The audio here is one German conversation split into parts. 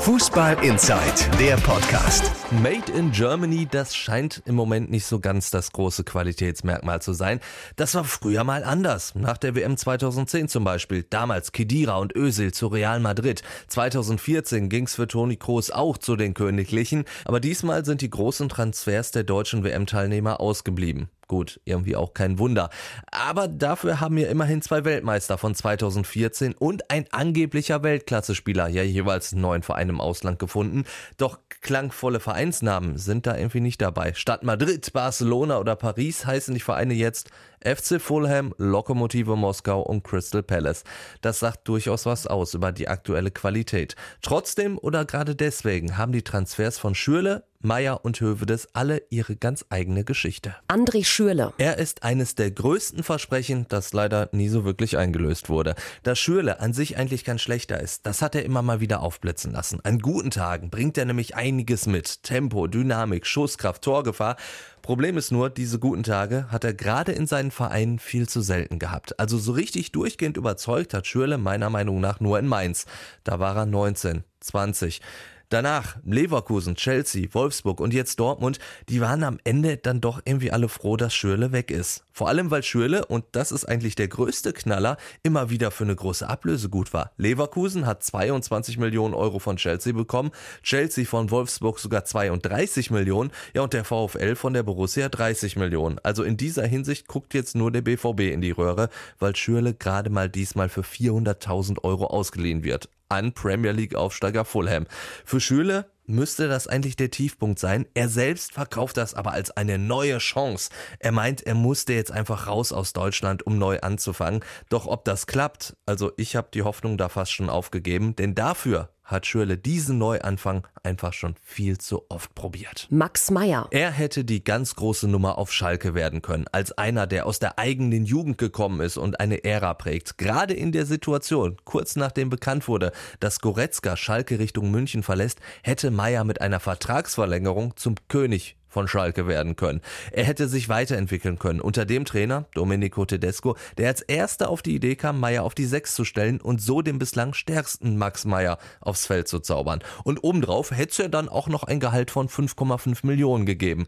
Fußball Inside, der Podcast. Made in Germany, das scheint im Moment nicht so ganz das große Qualitätsmerkmal zu sein. Das war früher mal anders. Nach der WM 2010 zum Beispiel. Damals Kedira und Özil zu Real Madrid. 2014 ging's für Toni Kroos auch zu den Königlichen. Aber diesmal sind die großen Transfers der deutschen WM-Teilnehmer ausgeblieben. Gut, irgendwie auch kein Wunder. Aber dafür haben wir immerhin zwei Weltmeister von 2014 und ein angeblicher Weltklasse-Spieler, ja jeweils einen neuen Verein im Ausland gefunden. Doch klangvolle Vereinsnamen sind da irgendwie nicht dabei. Statt Madrid, Barcelona oder Paris heißen die Vereine jetzt FC Fulham, Lokomotive Moskau und Crystal Palace. Das sagt durchaus was aus über die aktuelle Qualität. Trotzdem oder gerade deswegen haben die Transfers von Schürle, Meier und Hövedes alle ihre ganz eigene Geschichte. André Schürle. Er ist eines der größten Versprechen, das leider nie so wirklich eingelöst wurde. Dass Schürle an sich eigentlich kein schlechter ist, das hat er immer mal wieder aufblitzen lassen. An guten Tagen bringt er nämlich einiges mit. Tempo, Dynamik, Schusskraft, Torgefahr. Problem ist nur, diese guten Tage hat er gerade in seinen Vereinen viel zu selten gehabt. Also so richtig durchgehend überzeugt hat Schürle meiner Meinung nach nur in Mainz. Da war er 19, 20. Danach Leverkusen, Chelsea, Wolfsburg und jetzt Dortmund, die waren am Ende dann doch irgendwie alle froh, dass Schürle weg ist. Vor allem, weil Schürle, und das ist eigentlich der größte Knaller, immer wieder für eine große Ablöse gut war. Leverkusen hat 22 Millionen Euro von Chelsea bekommen, Chelsea von Wolfsburg sogar 32 Millionen, ja und der VfL von der Borussia 30 Millionen. Also in dieser Hinsicht guckt jetzt nur der BVB in die Röhre, weil Schürle gerade mal diesmal für 400.000 Euro ausgeliehen wird an Premier League Aufsteiger Fulham. Für Schüle müsste das eigentlich der Tiefpunkt sein. Er selbst verkauft das aber als eine neue Chance. Er meint, er musste jetzt einfach raus aus Deutschland, um neu anzufangen. Doch ob das klappt, also ich habe die Hoffnung da fast schon aufgegeben, denn dafür hat Schürle diesen Neuanfang einfach schon viel zu oft probiert. Max Meyer. Er hätte die ganz große Nummer auf Schalke werden können, als einer, der aus der eigenen Jugend gekommen ist und eine Ära prägt. Gerade in der Situation, kurz nachdem bekannt wurde, dass Goretzka Schalke Richtung München verlässt, hätte Meyer mit einer Vertragsverlängerung zum König von Schalke werden können. Er hätte sich weiterentwickeln können unter dem Trainer Domenico Tedesco, der als erster auf die Idee kam, Meier auf die Sechs zu stellen und so den bislang stärksten Max Meier aufs Feld zu zaubern. Und obendrauf hätte er dann auch noch ein Gehalt von 5,5 Millionen gegeben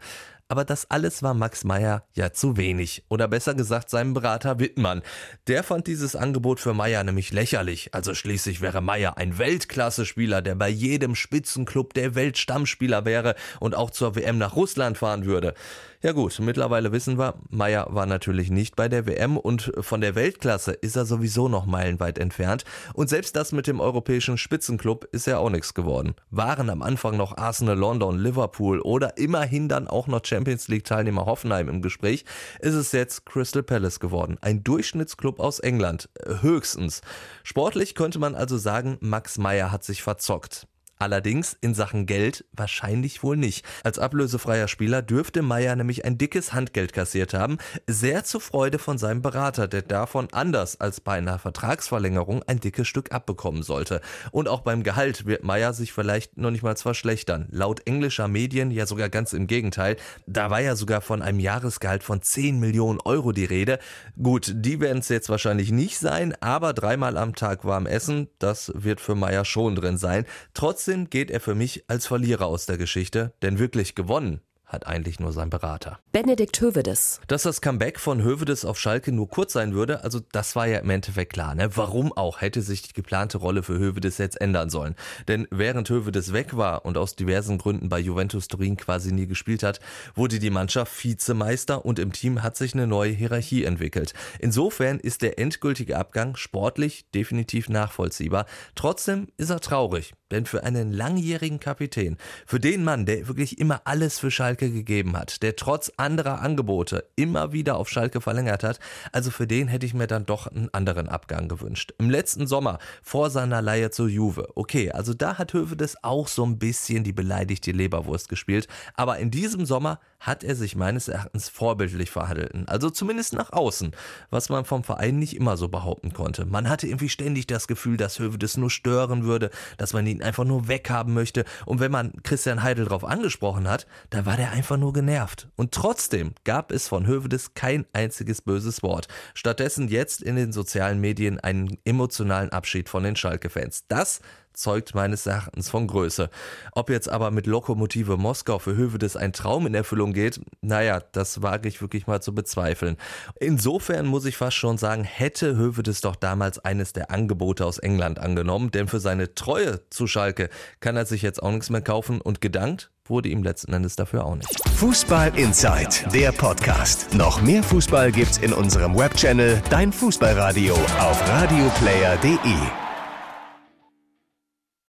aber das alles war Max Meyer ja zu wenig. Oder besser gesagt seinem Berater Wittmann. Der fand dieses Angebot für Meyer nämlich lächerlich. Also schließlich wäre Meyer ein Weltklasse-Spieler, der bei jedem Spitzenclub der Weltstammspieler wäre und auch zur WM nach Russland fahren würde. Ja gut, mittlerweile wissen wir, Meyer war natürlich nicht bei der WM und von der Weltklasse ist er sowieso noch meilenweit entfernt. Und selbst das mit dem europäischen Spitzenclub ist ja auch nichts geworden. Waren am Anfang noch Arsenal, London, Liverpool oder immerhin dann auch noch Champions League Teilnehmer Hoffenheim im Gespräch, ist es jetzt Crystal Palace geworden. Ein Durchschnittsclub aus England. Höchstens. Sportlich könnte man also sagen, Max Meyer hat sich verzockt. Allerdings in Sachen Geld wahrscheinlich wohl nicht. Als ablösefreier Spieler dürfte Meyer nämlich ein dickes Handgeld kassiert haben, sehr zur Freude von seinem Berater, der davon anders als bei einer Vertragsverlängerung ein dickes Stück abbekommen sollte. Und auch beim Gehalt wird Meyer sich vielleicht noch nicht mal verschlechtern. Laut englischer Medien ja sogar ganz im Gegenteil. Da war ja sogar von einem Jahresgehalt von 10 Millionen Euro die Rede. Gut, die werden es jetzt wahrscheinlich nicht sein, aber dreimal am Tag warm essen, das wird für Meyer schon drin sein. Trotzdem Trotzdem geht er für mich als Verlierer aus der Geschichte, denn wirklich gewonnen hat eigentlich nur sein Berater. Benedikt Hövedes. Dass das Comeback von Hövedes auf Schalke nur kurz sein würde, also das war ja im Endeffekt klar. Ne? Warum auch hätte sich die geplante Rolle für Hövedes jetzt ändern sollen? Denn während Hövedes weg war und aus diversen Gründen bei Juventus Turin quasi nie gespielt hat, wurde die Mannschaft Vizemeister und im Team hat sich eine neue Hierarchie entwickelt. Insofern ist der endgültige Abgang sportlich definitiv nachvollziehbar. Trotzdem ist er traurig, denn für einen langjährigen Kapitän, für den Mann, der wirklich immer alles für Schalke gegeben hat, der trotz anderer Angebote immer wieder auf Schalke verlängert hat, also für den hätte ich mir dann doch einen anderen Abgang gewünscht. Im letzten Sommer, vor seiner Leihe zur Juve, okay, also da hat Hövedes auch so ein bisschen die beleidigte Leberwurst gespielt, aber in diesem Sommer hat er sich meines Erachtens vorbildlich verhalten, also zumindest nach außen, was man vom Verein nicht immer so behaupten konnte. Man hatte irgendwie ständig das Gefühl, dass Hövedes nur stören würde, dass man ihn ihn einfach nur weghaben möchte. Und wenn man Christian Heidel darauf angesprochen hat, da war der einfach nur genervt. Und trotzdem gab es von Hövedes kein einziges böses Wort. Stattdessen jetzt in den sozialen Medien einen emotionalen Abschied von den Schalke-Fans. Das zeugt meines Erachtens von Größe. Ob jetzt aber mit Lokomotive Moskau für Hövedes ein Traum in Erfüllung geht, naja, das wage ich wirklich mal zu bezweifeln. Insofern muss ich fast schon sagen, hätte Hövedes doch damals eines der Angebote aus England angenommen, denn für seine Treue zu Schalke kann er sich jetzt auch nichts mehr kaufen und gedankt wurde ihm letzten Endes dafür auch nicht. Fußball Inside, der Podcast. Noch mehr Fußball gibt's in unserem Webchannel Dein Fußballradio auf radioplayer.de.